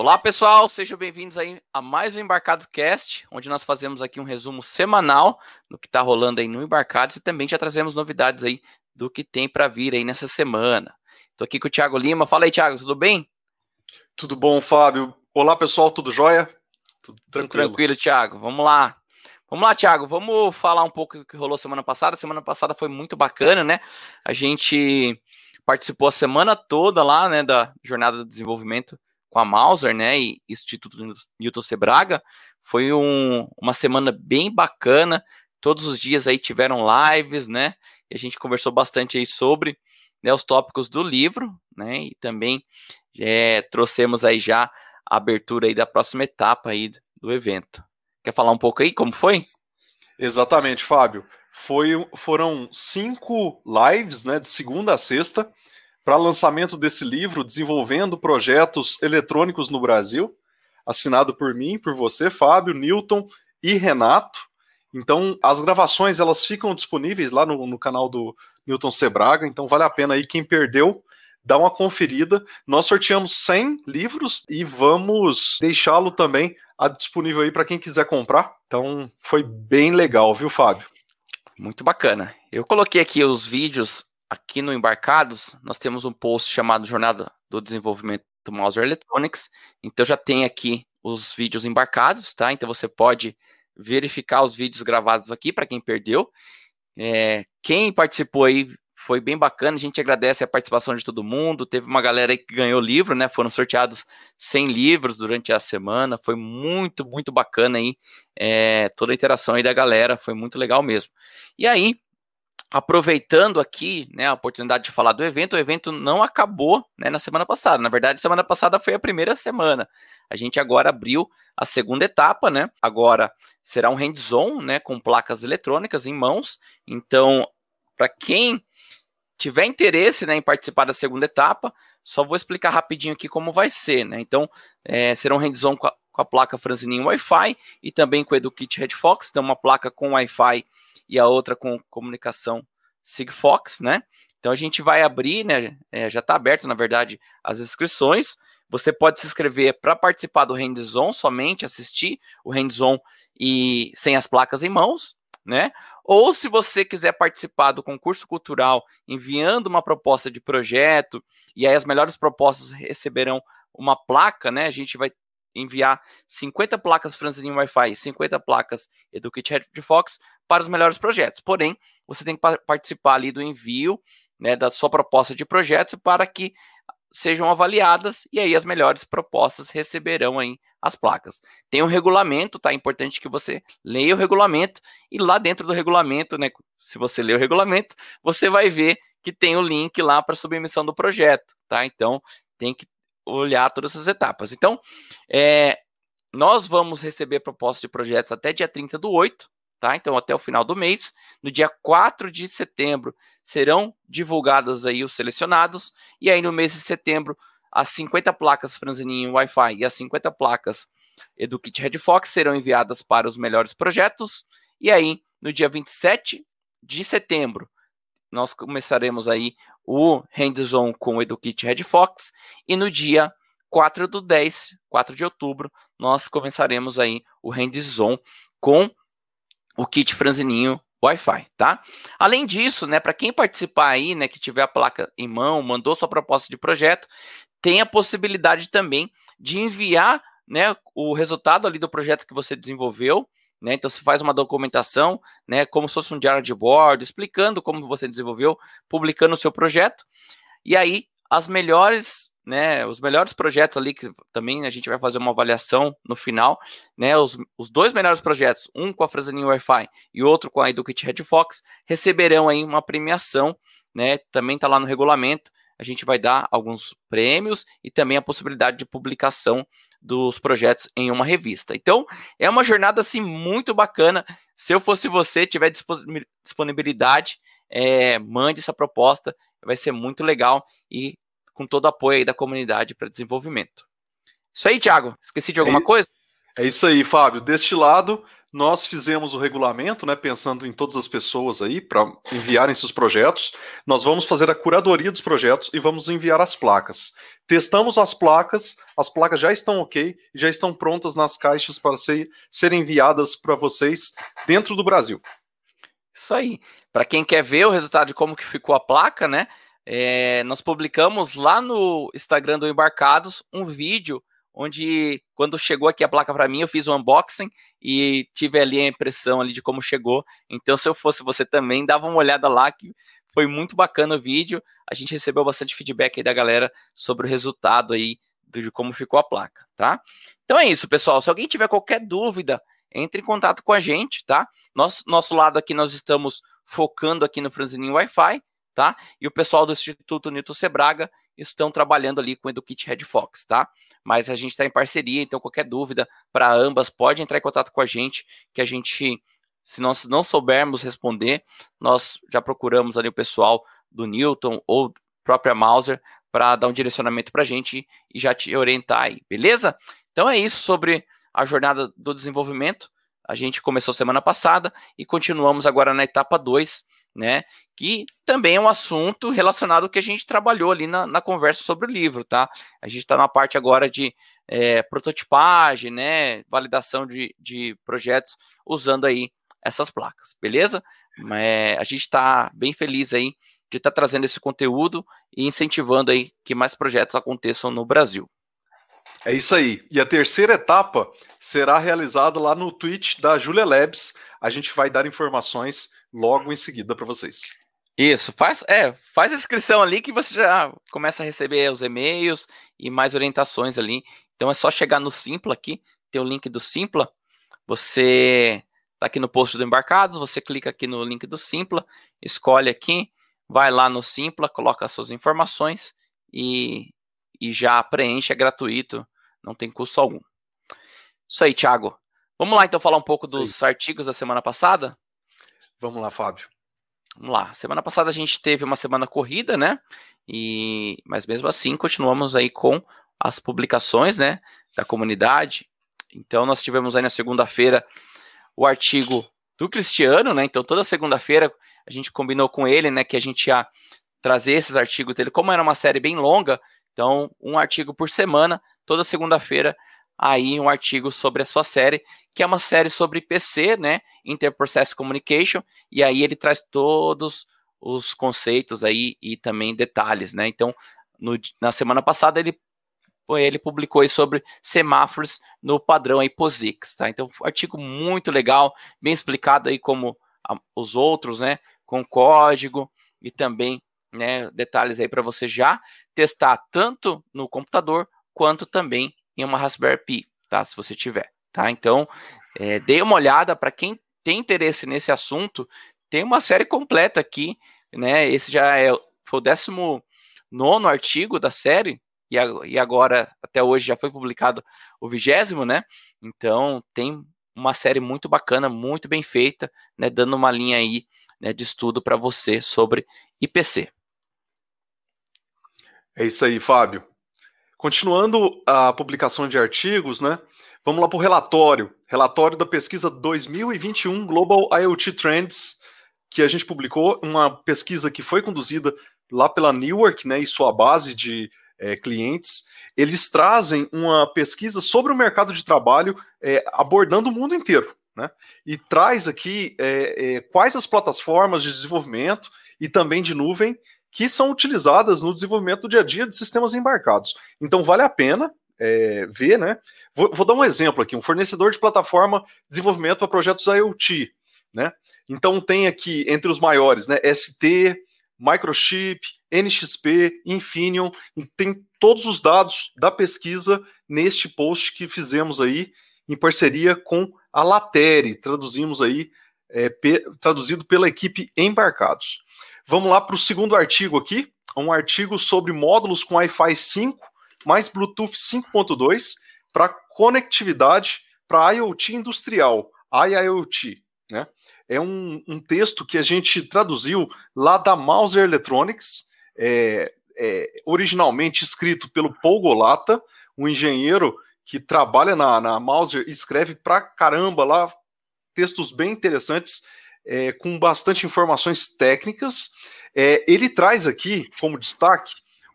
Olá pessoal, sejam bem-vindos aí a mais um Embarcado Cast, onde nós fazemos aqui um resumo semanal do que está rolando aí no Embarcados e também já trazemos novidades aí do que tem para vir aí nessa semana. Estou aqui com o Thiago Lima. Fala aí, Thiago, tudo bem? Tudo bom, Fábio? Olá pessoal, tudo jóia? Tudo tranquilo. Tudo tranquilo, Thiago. Vamos lá. Vamos lá, Thiago, vamos falar um pouco do que rolou semana passada. Semana passada foi muito bacana, né? A gente participou a semana toda lá, né, da jornada de desenvolvimento com a Mauser, né, e Instituto Newton Sebraga. Foi um, uma semana bem bacana. Todos os dias aí tiveram lives, né, e a gente conversou bastante aí sobre né, os tópicos do livro, né, e também é, trouxemos aí já a abertura aí da próxima etapa aí do evento. Quer falar um pouco aí como foi? Exatamente, Fábio. Foi, foram cinco lives, né, de segunda a sexta, para lançamento desse livro, Desenvolvendo Projetos Eletrônicos no Brasil, assinado por mim, por você, Fábio, Newton e Renato. Então, as gravações elas ficam disponíveis lá no, no canal do Newton Sebraga, então vale a pena aí quem perdeu dá uma conferida. Nós sorteamos 100 livros e vamos deixá-lo também disponível aí para quem quiser comprar. Então, foi bem legal, viu, Fábio? Muito bacana. Eu coloquei aqui os vídeos aqui no Embarcados, nós temos um post chamado Jornada do Desenvolvimento do Mouser Electronics. Então já tem aqui os vídeos embarcados, tá? Então você pode verificar os vídeos gravados aqui para quem perdeu. É, quem participou aí foi bem bacana, a gente agradece a participação de todo mundo. Teve uma galera aí que ganhou livro, né? Foram sorteados 100 livros durante a semana. Foi muito, muito bacana aí. É, toda a interação aí da galera, foi muito legal mesmo. E aí, aproveitando aqui né, a oportunidade de falar do evento, o evento não acabou né, na semana passada. Na verdade, semana passada foi a primeira semana. A gente agora abriu a segunda etapa, né? Agora será um hands-on, né, com placas eletrônicas em mãos. Então, para quem tiver interesse né, em participar da segunda etapa, só vou explicar rapidinho aqui como vai ser, né? Então, é, será um hands-on com, a placa Franzininho Wi-Fi e também com o EduKit Red Fox, então uma placa com Wi-Fi e a outra com comunicação Sigfox, né? Então a gente vai abrir, né? É, já está aberto, na verdade, as inscrições. Você pode se inscrever para participar do hands-on somente, assistir o hands-on e sem as placas em mãos, né? Ou se você quiser participar do concurso cultural enviando uma proposta de projeto, e aí as melhores propostas receberão uma placa, né? A gente vai enviar 50 placas Franzininho Wi-Fi e 50 placas EduKit Red Fox para os melhores projetos. Porém, você tem que participar ali do envio né, da sua proposta de projeto para que sejam avaliadas e aí as melhores propostas receberão aí as placas. Tem um regulamento, tá? É importante que você leia o regulamento e lá dentro do regulamento, né, se você ler o regulamento, você vai ver que tem o link lá para submissão do projeto, tá? Então, tem que olhar todas essas etapas. Então, é, nós vamos receber propostas de projetos até dia 30 do 8, tá? Então, até o final do mês. No dia 4 de setembro serão divulgados aí os selecionados, e aí no mês de setembro, as 50 placas Franzininho Wi-Fi e as 50 placas EduKit Red Fox serão enviadas para os melhores projetos, e aí no dia 27 de setembro nós começaremos aí o hands-on com o EduKit Red Fox, e no dia 4 do 10, 4 de outubro, nós começaremos aí o hands-on com o kit franzininho Wi-Fi, tá? Além disso, né, para quem participar aí, né, que tiver a placa em mão, mandou sua proposta de projeto, tem a possibilidade também de enviar, né, o resultado ali do projeto que você desenvolveu, né? Então você faz uma documentação, né, como se fosse um diário de bordo, explicando como você desenvolveu, publicando o seu projeto. E aí as melhores né, os melhores projetos ali, que também a gente vai fazer uma avaliação no final, né, os, os dois melhores projetos, um com a Franzaninha Wi-Fi e outro com a EduKit Red Fox, receberão aí uma premiação, né, também está lá no regulamento, a gente vai dar alguns prêmios e também a possibilidade de publicação dos projetos em uma revista. Então, é uma jornada assim muito bacana. Se eu fosse você, tiver disponibilidade, é, mande essa proposta, vai ser muito legal e com todo o apoio aí da comunidade para desenvolvimento. Isso aí, Thiago. Esqueci de alguma é, coisa? É isso aí, Fábio. Deste lado, nós fizemos o regulamento, né, pensando em todas as pessoas aí para enviarem seus projetos. Nós vamos fazer a curadoria dos projetos e vamos enviar as placas. Testamos as placas, as placas já estão ok, já estão prontas nas caixas para ser, serem enviadas para vocês dentro do Brasil. Isso aí. Para quem quer ver o resultado de como que ficou a placa, né? É, nós publicamos lá no Instagram do Embarcados um vídeo onde quando chegou aqui a placa para mim, eu fiz um unboxing e tive ali a impressão ali de como chegou. Então, se eu fosse você também, dava uma olhada lá que foi muito bacana o vídeo. A gente recebeu bastante feedback aí da galera sobre o resultado aí de como ficou a placa, tá? Então é isso, pessoal. Se alguém tiver qualquer dúvida, entre em contato com a gente, tá? Nosso, nosso lado aqui nós estamos focando aqui no Franzininho Wi-Fi, tá? E o pessoal do Instituto Newton Sebraga estão trabalhando ali com o EduKit Red Fox, tá? Mas a gente está em parceria, então qualquer dúvida para ambas pode entrar em contato com a gente, que a gente, se nós não soubermos responder, nós já procuramos ali o pessoal do Newton ou própria Mauser para dar um direcionamento para a gente e já te orientar aí, beleza? Então é isso sobre a jornada do desenvolvimento. A gente começou semana passada e continuamos agora na etapa 2, né? Que também é um assunto relacionado ao que a gente trabalhou ali na, na conversa sobre o livro, tá? A gente está na parte agora de é, prototipagem, né? Validação de, de projetos usando aí essas placas, beleza? É, a gente está bem feliz aí de estar tá trazendo esse conteúdo e incentivando aí que mais projetos aconteçam no Brasil. É isso aí. E a terceira etapa será realizada lá no Twitch da Julia Labs. A gente vai dar informações logo em seguida para vocês. Isso, faz, é, faz a inscrição ali que você já começa a receber os e-mails e mais orientações ali. Então é só chegar no Simpla aqui, tem o link do Simpla. Você tá aqui no post do Embarcados, você clica aqui no link do Simpla, escolhe aqui, vai lá no Simpla, coloca as suas informações e, e já preenche, é gratuito, não tem custo algum. Isso aí, Thiago. Vamos lá então falar um pouco dos artigos da semana passada? Vamos lá, Fábio. Vamos lá. Semana passada a gente teve uma semana corrida, né? E mas mesmo assim continuamos aí com as publicações, né, da comunidade. Então nós tivemos aí na segunda-feira o artigo do Cristiano, né? Então toda segunda-feira a gente combinou com ele, né, que a gente ia trazer esses artigos dele, como era uma série bem longa, então um artigo por semana, toda segunda-feira aí um artigo sobre a sua série, que é uma série sobre PC, né, Interprocess Communication, e aí ele traz todos os conceitos aí e também detalhes, né? Então, no, na semana passada ele ele publicou sobre semáforos no padrão aí POSIX, tá? Então, um artigo muito legal, bem explicado aí como a, os outros, né, com código e também, né, detalhes aí para você já testar tanto no computador quanto também em uma Raspberry Pi, tá? Se você tiver, tá? Então, é, dê uma olhada para quem tem interesse nesse assunto. Tem uma série completa aqui, né? Esse já é foi o 19 artigo da série e, e agora até hoje já foi publicado o vigésimo, né? Então tem uma série muito bacana, muito bem feita, né? Dando uma linha aí né, de estudo para você sobre IPC. É isso aí, Fábio. Continuando a publicação de artigos, né? Vamos lá para o relatório. Relatório da pesquisa 2021 Global IoT Trends, que a gente publicou, uma pesquisa que foi conduzida lá pela Newark, né, e sua base de é, clientes. Eles trazem uma pesquisa sobre o mercado de trabalho é, abordando o mundo inteiro. Né? E traz aqui é, é quais as plataformas de desenvolvimento e também de nuvem que são utilizadas no desenvolvimento do dia a dia de sistemas embarcados. Então vale a pena é, ver, né? Vou, vou, dar um exemplo aqui: um fornecedor de plataforma de desenvolvimento para projetos IoT, né? Então tem aqui entre os maiores, né? ST, Microchip, NXP, Infineon, tem todos os dados da pesquisa neste post que fizemos aí em parceria com a Latere, traduzimos aí, é, traduzido pela equipe Embarcados. Vamos lá para o segundo artigo aqui, um artigo sobre módulos com Wi-Fi 5 mais Bluetooth 5.2 para conectividade para IoT industrial, IIoT. Né? É um, um, texto que a gente traduziu lá da Mauser Electronics, é, é, originalmente escrito pelo Paul Golata, um engenheiro que trabalha na, na Mauser e escreve pra caramba lá, textos bem interessantes, é, com bastante informações técnicas. É, ele traz aqui, como destaque,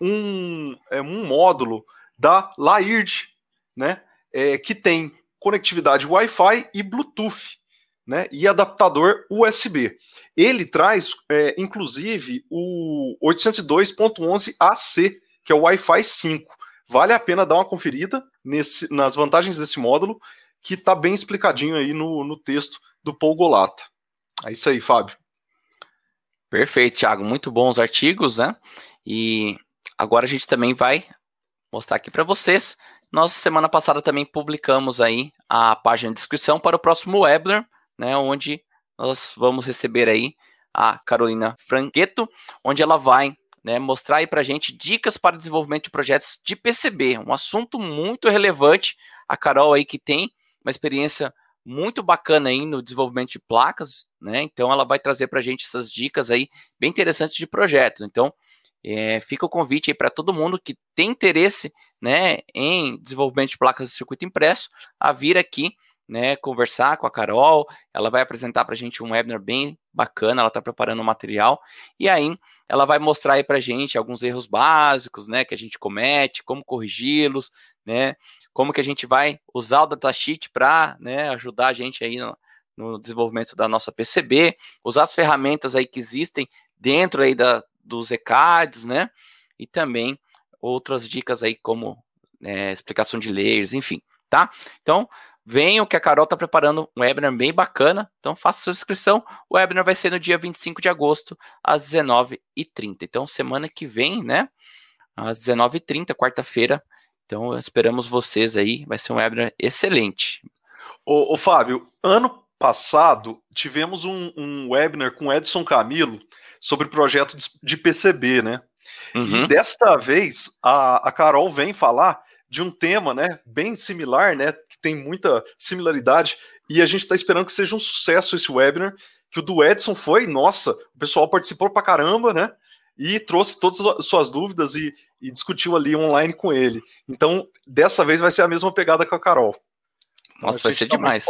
um, é, um módulo da Laird, né, é, que tem conectividade Wi-Fi e Bluetooth, né, e adaptador USB. Ele traz, é, inclusive, o 802.11ac, que é o Wi-Fi 5. Vale a pena dar uma conferida nesse, nas vantagens desse módulo, que está bem explicadinho aí no, no texto do Paul Golata. É isso aí, Fábio. Perfeito, Thiago. Muito bons artigos, né? E agora a gente também vai mostrar aqui para vocês. Nós, semana passada, também publicamos aí a página de inscrição para o próximo webinar, né? Onde nós vamos receber aí a Carolina Franqueto, onde ela vai né, mostrar aí para a gente dicas para desenvolvimento de projetos de PCB, um assunto muito relevante. A Carol aí que tem uma experiência muito bacana aí no desenvolvimento de placas, né? Então ela vai trazer para a gente essas dicas aí bem interessantes de projetos. Então é, fica o convite aí para todo mundo que tem interesse, né, em desenvolvimento de placas de circuito impresso, a vir aqui, né, conversar com a Carol. Ela vai apresentar para a gente um webinar bem bacana. Ela está preparando o material e aí ela vai mostrar aí para a gente alguns erros básicos, né, que a gente comete, como corrigi-los, né, como que a gente vai usar o datasheet para né, ajudar a gente aí no, no, desenvolvimento da nossa PCB, usar as ferramentas aí que existem dentro aí da, dos ECADs, né? E também outras dicas aí como é, explicação de layers, enfim, tá? Então, venham que a Carol está preparando um webinar bem bacana, então faça sua inscrição. O webinar vai ser no dia 25 de agosto, às 19h30. Então, semana que vem, né? Às 19h30, quarta-feira, então, esperamos vocês aí. Vai ser um webinar excelente. Ô, ô Fábio, ano passado tivemos um, um, webinar com Edson Camilo sobre projeto de PCB, né? Uhum. E desta vez a, a Carol vem falar de um tema, né, bem similar, né, que tem muita similaridade, e a gente está esperando que seja um sucesso esse webinar, que o do Edson foi, nossa, o pessoal participou pra caramba, né, e trouxe todas as suas dúvidas e, e discutiu ali online com ele. Então, dessa vez vai ser a mesma pegada com a Carol. Nossa, vai ser tá demais.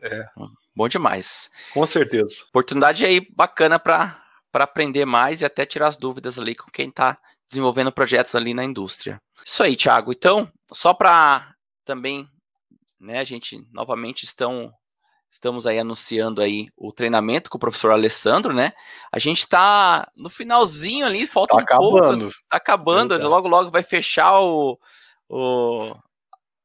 É. Bom demais. Com certeza. Oportunidade aí bacana para aprender mais e até tirar as dúvidas ali com quem está desenvolvendo projetos ali na indústria. Isso aí, Thiago. Então, só para também, né, a gente novamente estão Estamos aí anunciando aí o treinamento com o professor Alessandro, né? A gente está no finalzinho ali, falta tá um acabando. pouco. Tá acabando, Exato. logo logo vai fechar o, o,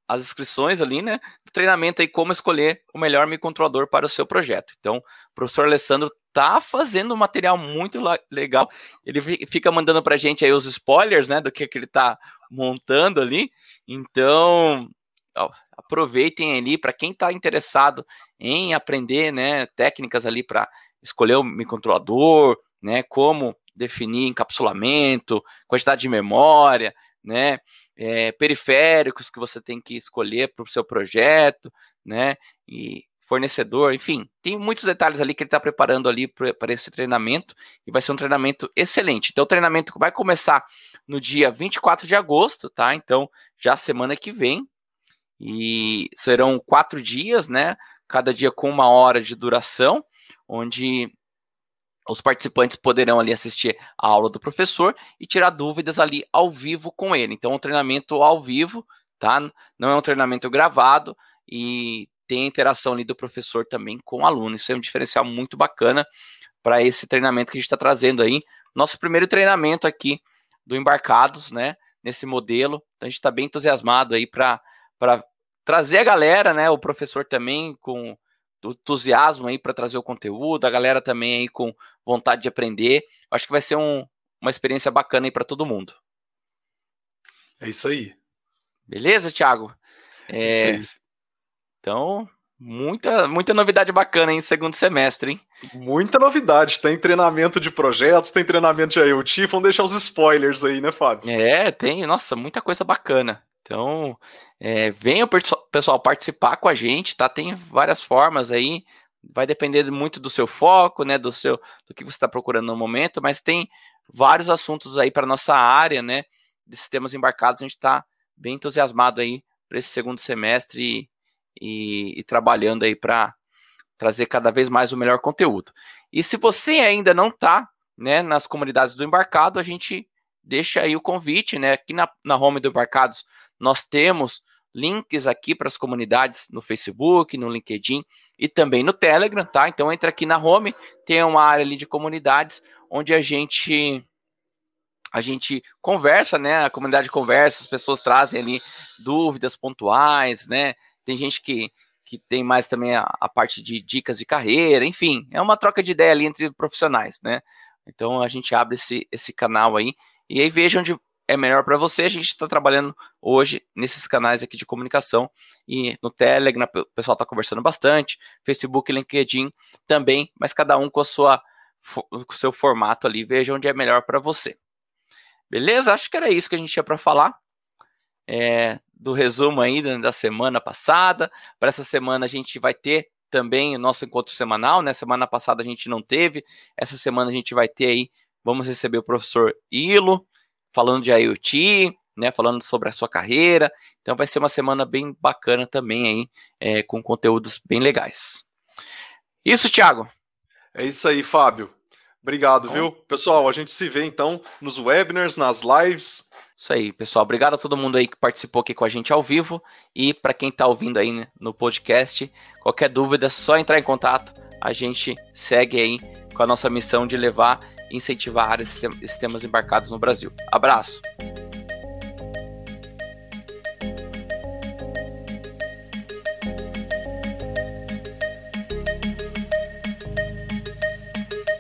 as inscrições ali, né? Do treinamento aí como escolher o melhor microcontrolador para o seu projeto. Então, o professor Alessandro tá fazendo um material muito legal. Ele fica mandando para a gente aí os spoilers, né, do que, que ele tá montando ali. Então, aproveitem ali para quem está interessado em aprender, né, técnicas ali para escolher o microcontrolador, né, como definir encapsulamento, quantidade de memória, né, é, periféricos que você tem que escolher para o seu projeto, né, e fornecedor, enfim, tem muitos detalhes ali que ele está preparando ali para esse treinamento e vai ser um treinamento excelente. Então, o treinamento vai começar no dia 24 de agosto, tá? Então, já semana que vem, e serão quatro dias, né? Cada dia com uma hora de duração, onde os participantes poderão ali assistir a aula do professor e tirar dúvidas ali ao vivo com ele. Então, um treinamento ao vivo, tá? Não é um treinamento gravado e tem a interação ali do professor também com o aluno. Isso é um diferencial muito bacana para esse treinamento que a gente está trazendo aí. Nosso primeiro treinamento aqui do Embarcados, né? Nesse modelo. Então, a gente está bem entusiasmado aí para trazer a galera, né? O professor também com entusiasmo aí para trazer o conteúdo, a galera também aí com vontade de aprender. Acho que vai ser um, uma experiência bacana aí para todo mundo. É isso aí. Beleza, Thiago? É, é então, muita, muita novidade bacana em segundo semestre, hein? Muita novidade. Tem treinamento de projetos, tem treinamento de IoT. Vamos deixar os spoilers aí, né, Fábio? É, tem. Nossa, muita coisa bacana. Então, é, venha o pessoal participar com a gente, tá? Tem várias formas aí, vai depender muito do seu foco, né? Do seu, do que você está procurando no momento, mas tem vários assuntos aí para nossa área, né? De sistemas embarcados, a gente está bem entusiasmado aí para esse segundo semestre e, e, e trabalhando aí para trazer cada vez mais o melhor conteúdo. E se você ainda não está né, nas comunidades do embarcado, a gente deixa aí o convite, né? Aqui na, na home do Embarcados nós temos links aqui para as comunidades no Facebook, no LinkedIn e também no Telegram, tá? Então entra aqui na home, tem uma área ali de comunidades onde a gente a gente conversa, né? A comunidade conversa, as pessoas trazem ali dúvidas pontuais, né? Tem gente que, que tem mais também a, a parte de dicas de carreira, enfim, é uma troca de ideia ali entre profissionais, né? Então a gente abre esse, esse canal aí e aí veja onde é melhor para você. A gente está trabalhando hoje nesses canais aqui de comunicação e no Telegram o pessoal está conversando bastante, Facebook, LinkedIn também, mas cada um com a sua com o seu formato ali, veja onde é melhor para você. Beleza? Acho que era isso que a gente tinha para falar. É, do resumo aí da semana passada. Para essa semana a gente vai ter também o nosso encontro semanal, né? Semana passada a gente não teve. Essa semana a gente vai ter aí, vamos receber o professor Ilo, falando de IoT, né? Falando sobre a sua carreira. Então vai ser uma semana bem bacana também aí, é, com conteúdos bem legais. Isso, Thiago. É isso aí, Fábio. Obrigado, viu? Pessoal, a gente se vê então nos webinars, nas lives. Isso aí, pessoal. Obrigado a todo mundo aí que participou aqui com a gente ao vivo. E para quem está ouvindo aí no podcast, qualquer dúvida, é só entrar em contato. A gente segue aí com a nossa missão de levar incentivar sistemas embarcados no Brasil. Abraço!